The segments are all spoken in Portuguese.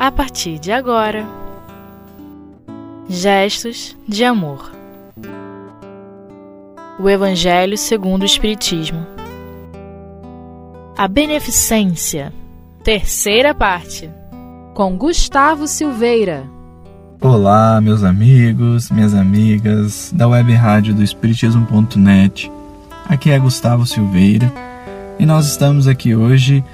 a partir de agora. Gestos de amor. O Evangelho segundo o Espiritismo. A beneficência. Terceira parte. Com Gustavo Silveira. Olá, meus amigos, minhas amigas da web rádio do Espiritismo.net. Aqui é Gustavo Silveira e nós estamos aqui hoje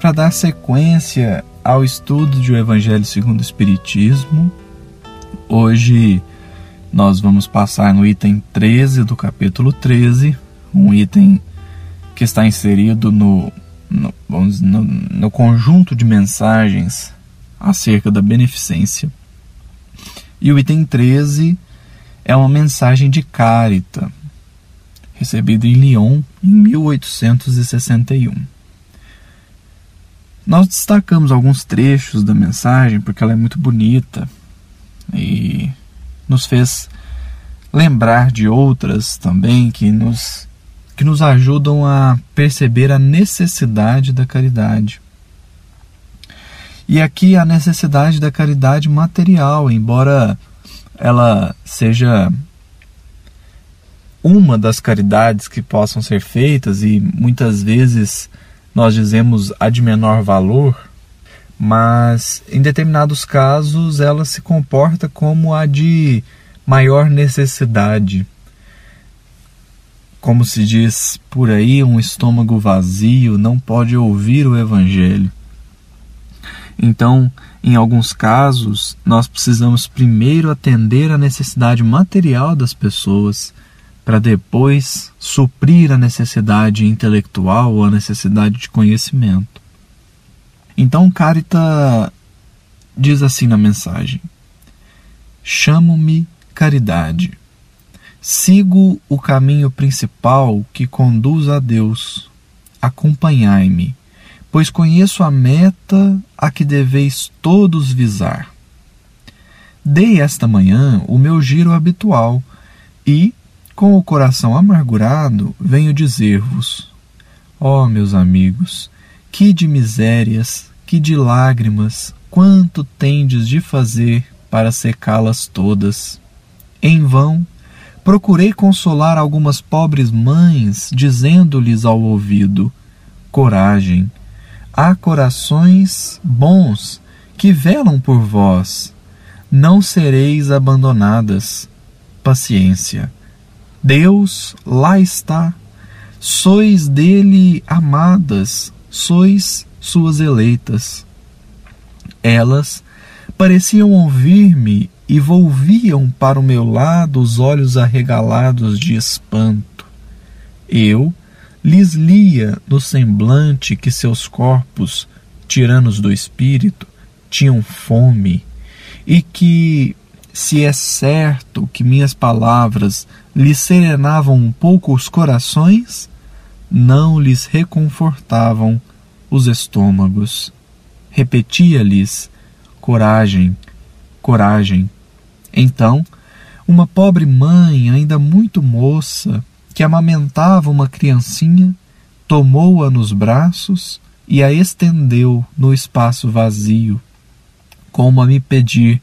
para dar sequência ao estudo de O Evangelho segundo o Espiritismo. Hoje nós vamos passar no item 13 do capítulo 13, um item que está inserido no, no, no, no conjunto de mensagens acerca da beneficência. E o item 13 é uma mensagem de Carita, recebida em Lyon em 1861. Nós destacamos alguns trechos da mensagem porque ela é muito bonita e nos fez lembrar de outras também que nos, que nos ajudam a perceber a necessidade da caridade. E aqui a necessidade da caridade material, embora ela seja uma das caridades que possam ser feitas e muitas vezes nós dizemos a de menor valor, mas em determinados casos ela se comporta como a de maior necessidade. Como se diz por aí, um estômago vazio não pode ouvir o Evangelho. Então, em alguns casos, nós precisamos primeiro atender à necessidade material das pessoas para depois suprir a necessidade intelectual ou a necessidade de conhecimento. Então Carita diz assim na mensagem: Chamo-me caridade. Sigo o caminho principal que conduz a Deus. Acompanhai-me, pois conheço a meta a que deveis todos visar. Dei esta manhã o meu giro habitual e, com o coração amargurado, venho dizer-vos: Ó oh, meus amigos, que de misérias, que de lágrimas, quanto tendes de fazer para secá-las todas. Em vão, procurei consolar algumas pobres mães, dizendo-lhes ao ouvido: Coragem, há corações bons que velam por vós. Não sereis abandonadas. Paciência Deus lá está. Sois dele amadas, sois suas eleitas. Elas pareciam ouvir-me e volviam para o meu lado os olhos arregalados de espanto. Eu lhes lia no semblante que seus corpos, tiranos do espírito, tinham fome e que se é certo que minhas palavras lhes serenavam um pouco os corações, não lhes reconfortavam os estômagos. Repetia-lhes: coragem, coragem. Então, uma pobre mãe, ainda muito moça, que amamentava uma criancinha, tomou-a nos braços e a estendeu no espaço vazio, como a me pedir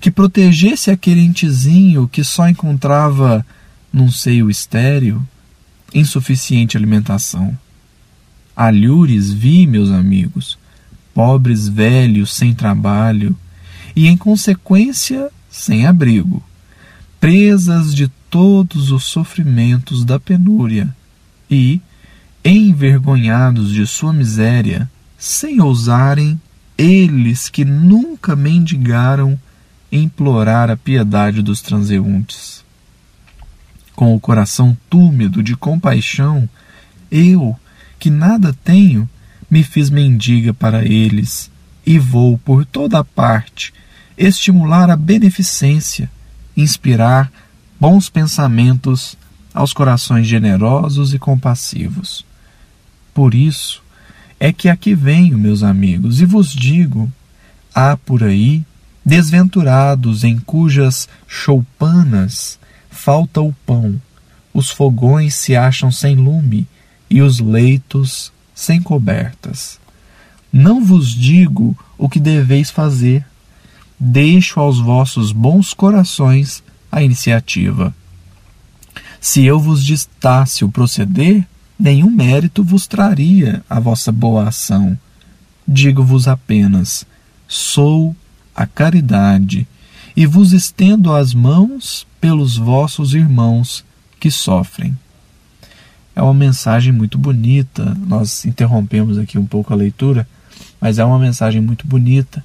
que protegesse aquele entezinho que só encontrava num seio estéril insuficiente alimentação. Alhures vi, meus amigos, pobres velhos sem trabalho e, em consequência, sem abrigo, presas de todos os sofrimentos da penúria e, envergonhados de sua miséria, sem ousarem, eles que nunca mendigaram implorar a piedade dos transeuntes. Com o coração túmido de compaixão, eu, que nada tenho, me fiz mendiga para eles e vou por toda parte estimular a beneficência, inspirar bons pensamentos aos corações generosos e compassivos. Por isso é que aqui venho, meus amigos, e vos digo: há por aí Desventurados em cujas choupanas falta o pão, os fogões se acham sem lume e os leitos sem cobertas. Não vos digo o que deveis fazer. Deixo aos vossos bons corações a iniciativa. Se eu vos ditasse o proceder, nenhum mérito vos traria a vossa boa ação. Digo-vos apenas: sou a caridade, e vos estendo as mãos pelos vossos irmãos que sofrem. É uma mensagem muito bonita. Nós interrompemos aqui um pouco a leitura, mas é uma mensagem muito bonita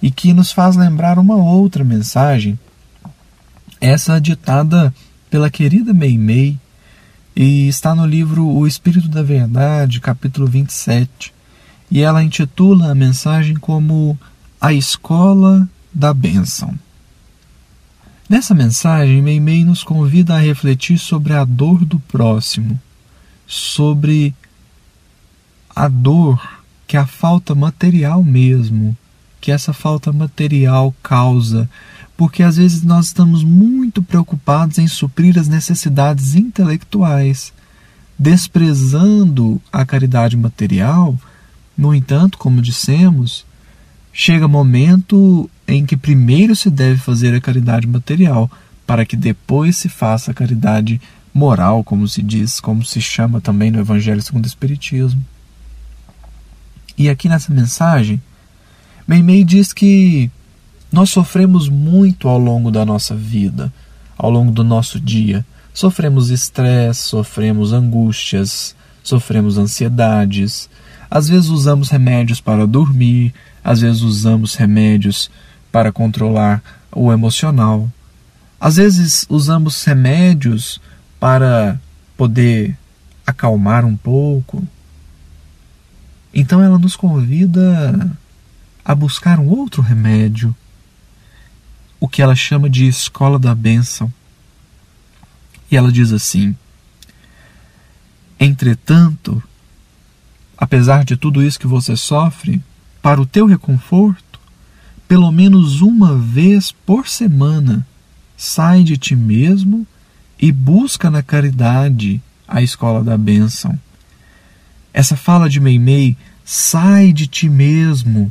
e que nos faz lembrar uma outra mensagem, essa ditada pela querida Meimei e está no livro O Espírito da Verdade, capítulo 27. E ela intitula a mensagem como A Escola da Bênção. Nessa mensagem, Meimei nos convida a refletir sobre a dor do próximo sobre a dor que a falta material mesmo, que essa falta material causa, porque às vezes nós estamos muito preocupados em suprir as necessidades intelectuais, desprezando a caridade material. No entanto, como dissemos, chega momento em que primeiro se deve fazer a caridade material, para que depois se faça a caridade moral, como se diz, como se chama também no Evangelho segundo o Espiritismo. E aqui nessa mensagem, Meimei diz que nós sofremos muito ao longo da nossa vida, ao longo do nosso dia. Sofremos estresse, sofremos angústias, sofremos ansiedades. Às vezes usamos remédios para dormir, às vezes usamos remédios para controlar o emocional. Às vezes usamos remédios para poder acalmar um pouco. Então ela nos convida a buscar um outro remédio, o que ela chama de escola da bênção. E ela diz assim: Entretanto, apesar de tudo isso que você sofre, para o teu reconforto, pelo menos uma vez por semana, sai de ti mesmo e busca na caridade a escola da bênção. Essa fala de Meimei, sai de ti mesmo,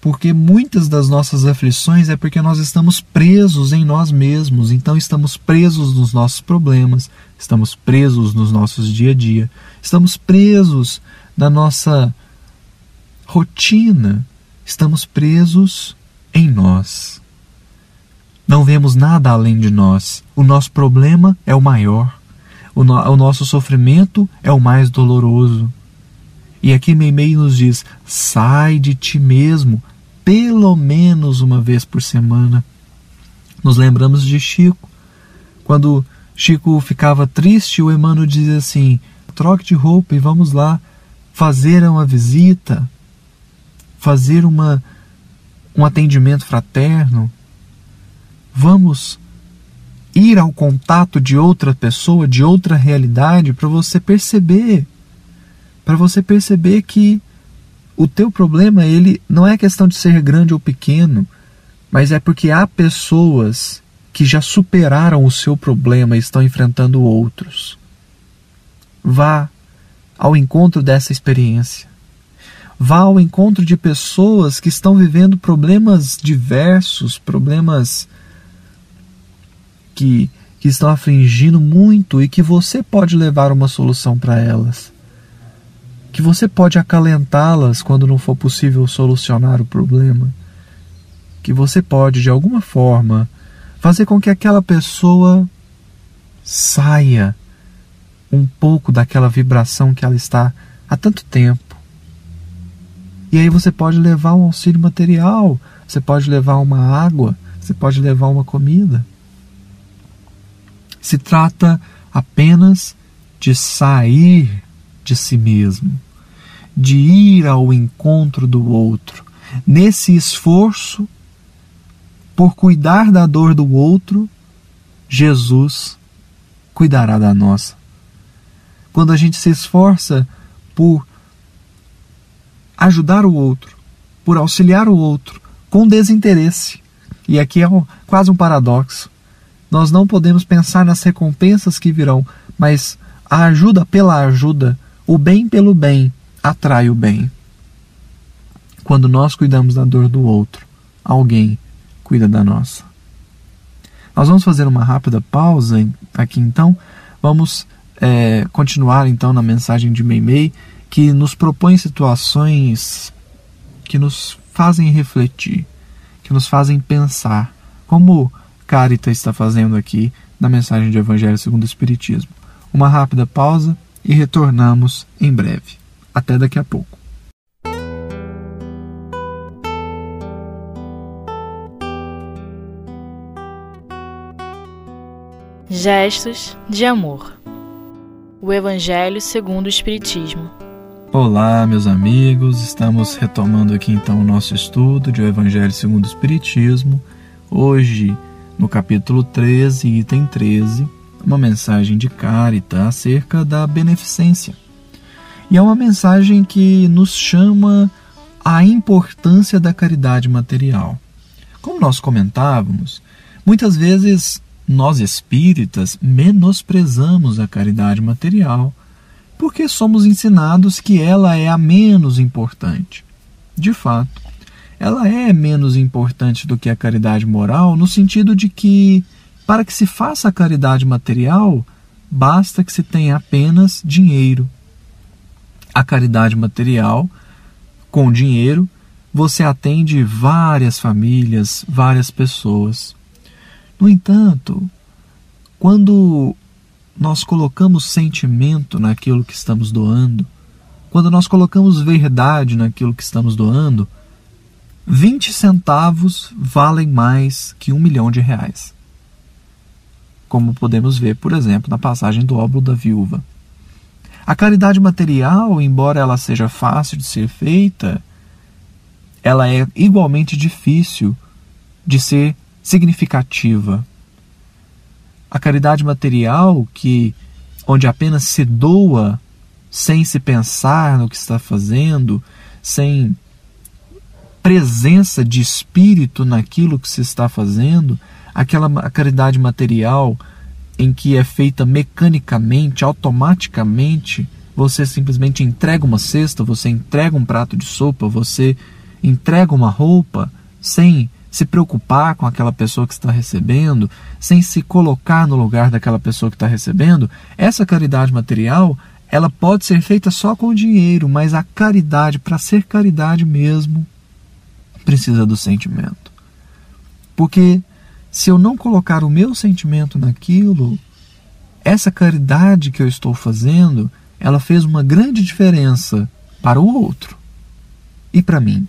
porque muitas das nossas aflições é porque nós estamos presos em nós mesmos, então estamos presos nos nossos problemas, estamos presos nos nossos dia a dia, estamos presos na nossa rotina, estamos presos em nós. Não vemos nada além de nós. O nosso problema é o maior. O, no, o nosso sofrimento é o mais doloroso. E aqui Meimei nos diz: sai de ti mesmo, pelo menos uma vez por semana. Nos lembramos de Chico. Quando Chico ficava triste, o Emmanuel dizia assim: troque de roupa e vamos lá fazer uma visita, fazer uma, um atendimento fraterno. Vamos ir ao contato de outra pessoa, de outra realidade, para você perceber, para você perceber que o teu problema ele não é questão de ser grande ou pequeno, mas é porque há pessoas que já superaram o seu problema e estão enfrentando outros. Vá ao encontro dessa experiência. Vá ao encontro de pessoas que estão vivendo problemas diversos, problemas que, que estão afligindo muito e que você pode levar uma solução para elas. Que você pode acalentá-las quando não for possível solucionar o problema. Que você pode, de alguma forma, fazer com que aquela pessoa saia um pouco daquela vibração que ela está há tanto tempo. E aí você pode levar um auxílio material, você pode levar uma água, você pode levar uma comida. Se trata apenas de sair de si mesmo, de ir ao encontro do outro. Nesse esforço por cuidar da dor do outro, Jesus cuidará da nossa. Quando a gente se esforça por ajudar o outro, por auxiliar o outro, com desinteresse, e aqui é um, quase um paradoxo, nós não podemos pensar nas recompensas que virão, mas a ajuda pela ajuda, o bem pelo bem, atrai o bem. quando nós cuidamos da dor do outro, alguém cuida da nossa. Nós vamos fazer uma rápida pausa aqui então. Vamos é, continuar então na mensagem de Meimei, que nos propõe situações que nos fazem refletir, que nos fazem pensar, como Carita está fazendo aqui na mensagem de Evangelho segundo o Espiritismo. Uma rápida pausa e retornamos em breve. Até daqui a pouco. Gestos de amor. O Evangelho segundo o Espiritismo. Olá, meus amigos. Estamos retomando aqui então o nosso estudo de O Evangelho segundo o Espiritismo. Hoje, no capítulo 13, item 13, uma mensagem de Carita acerca da beneficência. E é uma mensagem que nos chama a importância da caridade material. Como nós comentávamos, muitas vezes nós espíritas menosprezamos a caridade material porque somos ensinados que ela é a menos importante. De fato, ela é menos importante do que a caridade moral, no sentido de que, para que se faça a caridade material, basta que se tenha apenas dinheiro. A caridade material, com dinheiro, você atende várias famílias, várias pessoas. No entanto, quando nós colocamos sentimento naquilo que estamos doando, quando nós colocamos verdade naquilo que estamos doando, 20 centavos valem mais que um milhão de reais. Como podemos ver, por exemplo, na passagem do óbolo da viúva. A caridade material, embora ela seja fácil de ser feita, ela é igualmente difícil de ser significativa. A caridade material, que onde apenas se doa sem se pensar no que está fazendo, sem presença de espírito naquilo que se está fazendo, aquela caridade material em que é feita mecanicamente, automaticamente, você simplesmente entrega uma cesta, você entrega um prato de sopa, você entrega uma roupa sem se preocupar com aquela pessoa que está recebendo, sem se colocar no lugar daquela pessoa que está recebendo, essa caridade material ela pode ser feita só com dinheiro, mas a caridade, para ser caridade mesmo, precisa do sentimento. Porque se eu não colocar o meu sentimento naquilo, essa caridade que eu estou fazendo, ela fez uma grande diferença para o outro e para mim.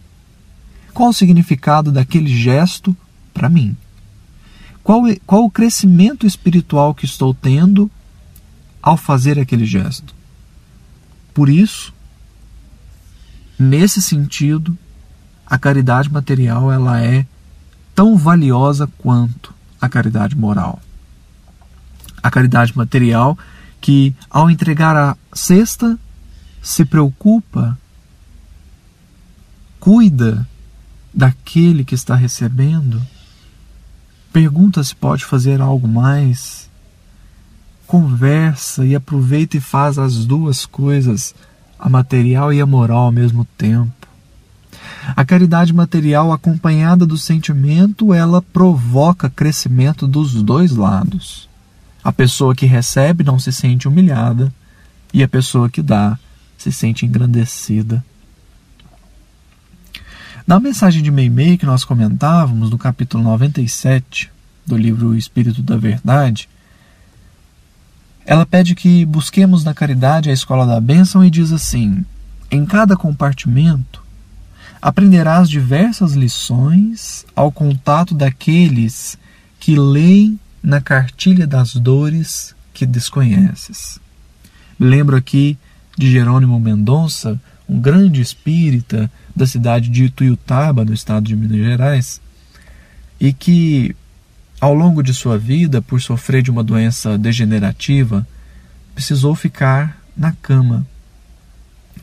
Qual o significado daquele gesto para mim? Qual, qual o crescimento espiritual que estou tendo ao fazer aquele gesto? Por isso, nesse sentido, a caridade material ela é tão valiosa quanto a caridade moral. A caridade material que, ao entregar a cesta, se preocupa, cuida daquele que está recebendo, pergunta se pode fazer algo mais, conversa e aproveita e faz as duas coisas, a material e a moral ao mesmo tempo. A caridade material acompanhada do sentimento, ela provoca crescimento dos dois lados. A pessoa que recebe não se sente humilhada e a pessoa que dá se sente engrandecida. Na mensagem de Meimei que nós comentávamos, no capítulo 97 do livro o Espírito da Verdade, ela pede que busquemos na caridade a escola da bênção e diz assim: em cada compartimento aprenderás diversas lições ao contato daqueles que leem na cartilha das dores que desconheces. Lembro aqui de Jerônimo Mendonça, um grande espírita da cidade de Ituiutaba, no estado de Minas Gerais, e que, ao longo de sua vida, por sofrer de uma doença degenerativa, precisou ficar na cama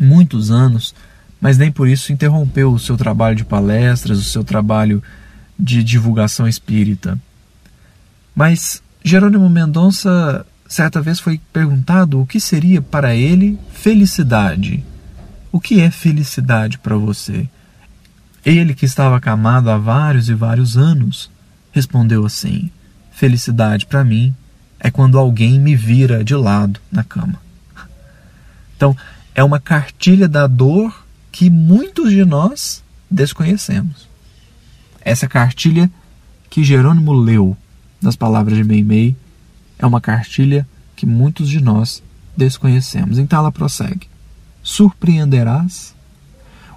muitos anos, mas nem por isso interrompeu o seu trabalho de palestras, o seu trabalho de divulgação espírita. Mas Jerônimo Mendonça certa vez foi perguntado o que seria para ele felicidade. O que é felicidade para você? Ele que estava acamado há vários e vários anos, respondeu assim: Felicidade para mim é quando alguém me vira de lado na cama. Então, é uma cartilha da dor que muitos de nós desconhecemos. Essa cartilha que Jerônimo leu das palavras de Meimei é uma cartilha que muitos de nós desconhecemos. Então ela prossegue: Surpreenderás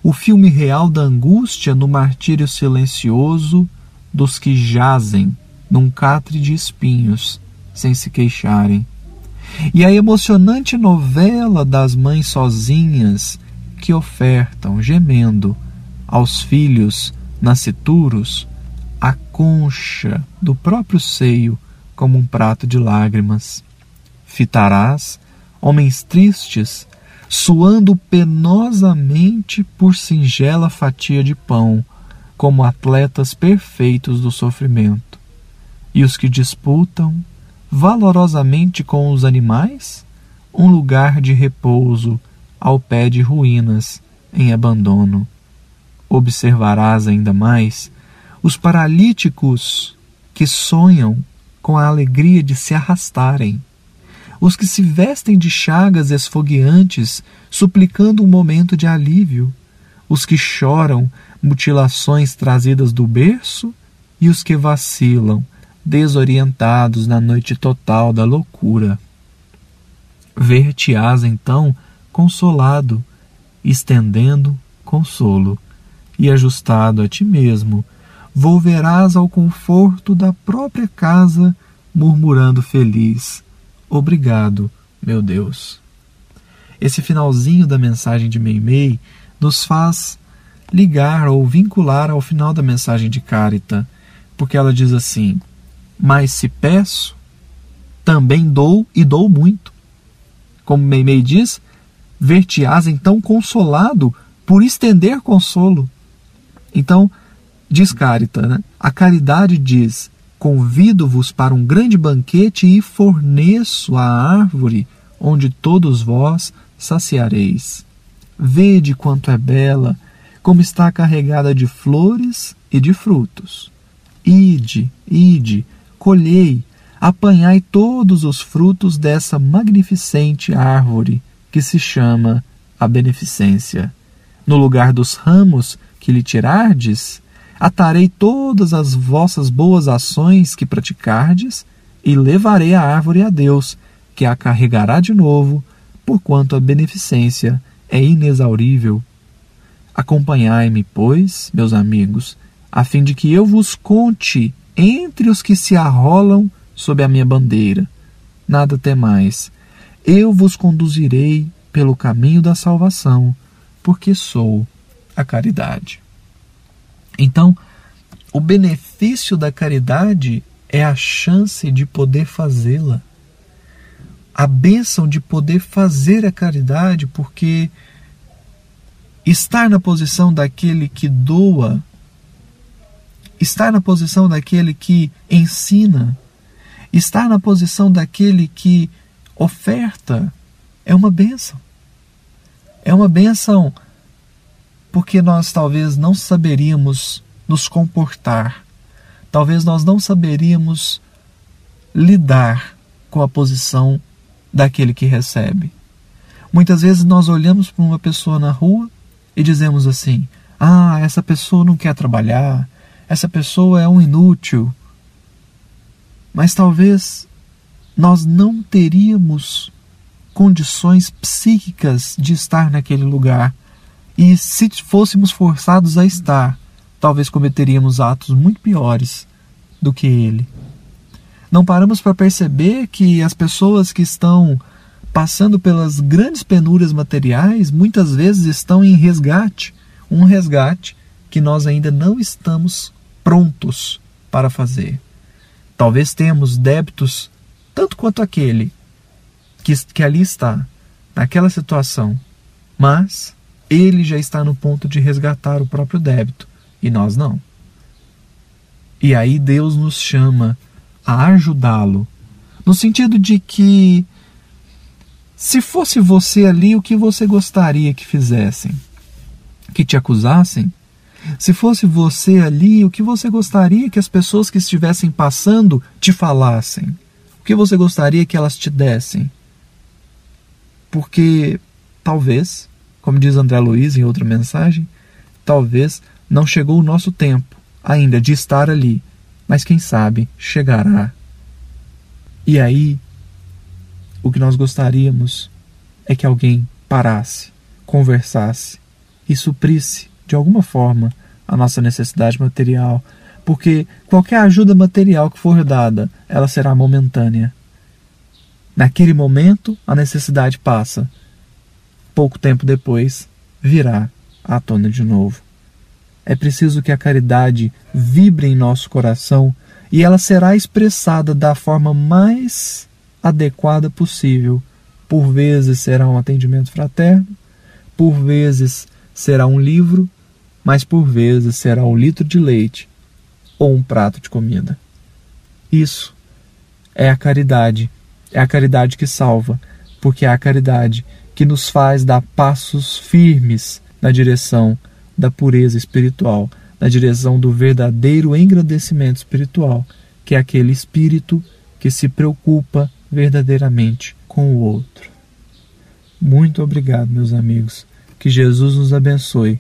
o filme real da angústia no martírio silencioso dos que jazem num catre de espinhos sem se queixarem. E a emocionante novela das mães sozinhas que ofertam, gemendo, aos filhos nascituros a concha do próprio seio como um prato de lágrimas. Fitarás homens tristes suando penosamente por singela fatia de pão, como atletas perfeitos do sofrimento. E os que disputam valorosamente com os animais um lugar de repouso ao pé de ruínas em abandono. Observarás ainda mais os paralíticos que sonham com a alegria de se arrastarem os que se vestem de chagas esfogueantes, suplicando um momento de alívio, os que choram mutilações trazidas do berço. E os que vacilam, desorientados na noite total da loucura. Ver-te-ás então consolado, estendendo consolo, e ajustado a ti mesmo, volverás ao conforto da própria casa, murmurando feliz: Obrigado, meu Deus. Esse finalzinho da mensagem de Meimei nos faz ligar ou vincular ao final da mensagem de Carita, porque ela diz assim: Mas se peço, também dou e dou muito. Como Meimei diz, ver-te-ás então consolado por estender consolo. Então, diz Carita, né? a caridade diz: Convido-vos para um grande banquete e forneço a árvore onde todos vós saciareis. Vede quanto é bela, como está carregada de flores e de frutos. Ide, ide, colhei, apanhai todos os frutos dessa magnificente árvore que se chama a beneficência. No lugar dos ramos que lhe tirardes, atarei todas as vossas boas ações que praticardes e levarei a árvore a Deus, que a carregará de novo, porquanto a beneficência é inexaurível. Acompanhai-me, pois, meus amigos, a fim de que eu vos conte entre os que se arrolam sob a minha bandeira. Nada temais, eu vos conduzirei pelo caminho da salvação, porque sou a caridade. Então, o benefício da caridade é a chance de poder fazê-la. A bênção de poder fazer a caridade, porque estar na posição daquele que doa, estar na posição daquele que ensina, estar na posição daquele que oferta, é uma bênção. É uma bênção porque nós talvez não saberíamos nos comportar, talvez nós não saberíamos lidar com a posição daquele que recebe. Muitas vezes nós olhamos para uma pessoa na rua e dizemos assim: ah, essa pessoa não quer trabalhar, essa pessoa é um inútil. Mas talvez nós não teríamos condições psíquicas de estar naquele lugar e se fôssemos forçados a estar, talvez cometeríamos atos muito piores do que ele. Não paramos para perceber que as pessoas que estão passando pelas grandes penúrias materiais muitas vezes estão em resgate, um resgate que nós ainda não estamos prontos para fazer. Talvez tenhamos débitos tanto quanto aquele que, que ali está, naquela situação, mas ele já está no ponto de resgatar o próprio débito e nós não. E aí Deus nos chama a ajudá-lo, no sentido de que se fosse você ali, o que você gostaria que fizessem? Que te acusassem? Se fosse você ali, o que você gostaria que as pessoas que estivessem passando te falassem? O que você gostaria que elas te dessem? Porque talvez, como diz André Luiz em outra mensagem, talvez não chegou o nosso tempo ainda de estar ali, mas quem sabe chegará. E aí, o que nós gostaríamos é que alguém parasse, conversasse e suprisse de alguma forma a nossa necessidade material, porque qualquer ajuda material que for dada, ela será momentânea. Naquele momento, a necessidade passa. Pouco tempo depois, virá à tona de novo. É preciso que a caridade vibre em nosso coração e ela será expressada da forma mais adequada possível. Por vezes será um atendimento fraterno, por vezes será um livro, mas por vezes será um litro de leite ou um prato de comida. Isso é a caridade, é a caridade que salva, porque é a caridade que nos faz dar passos firmes na direção da pureza espiritual, na direção do verdadeiro engrandecimento espiritual, que é aquele espírito que se preocupa verdadeiramente com o outro. Muito obrigado, meus amigos. Que Jesus nos abençoe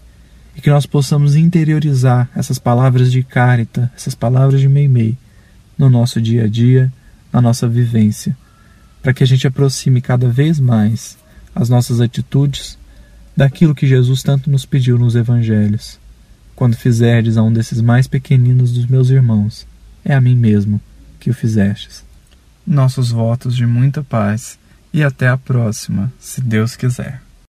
e que nós possamos interiorizar essas palavras de Carita, essas palavras de Meimei no nosso dia a dia, na nossa vivência, para que a gente aproxime cada vez mais as nossas atitudes daquilo que Jesus tanto nos pediu nos evangelhos. Quando fizerdes a um desses mais pequeninos dos meus irmãos, é a mim mesmo que o fizestes. Nossos votos de muita paz e até a próxima, se Deus quiser.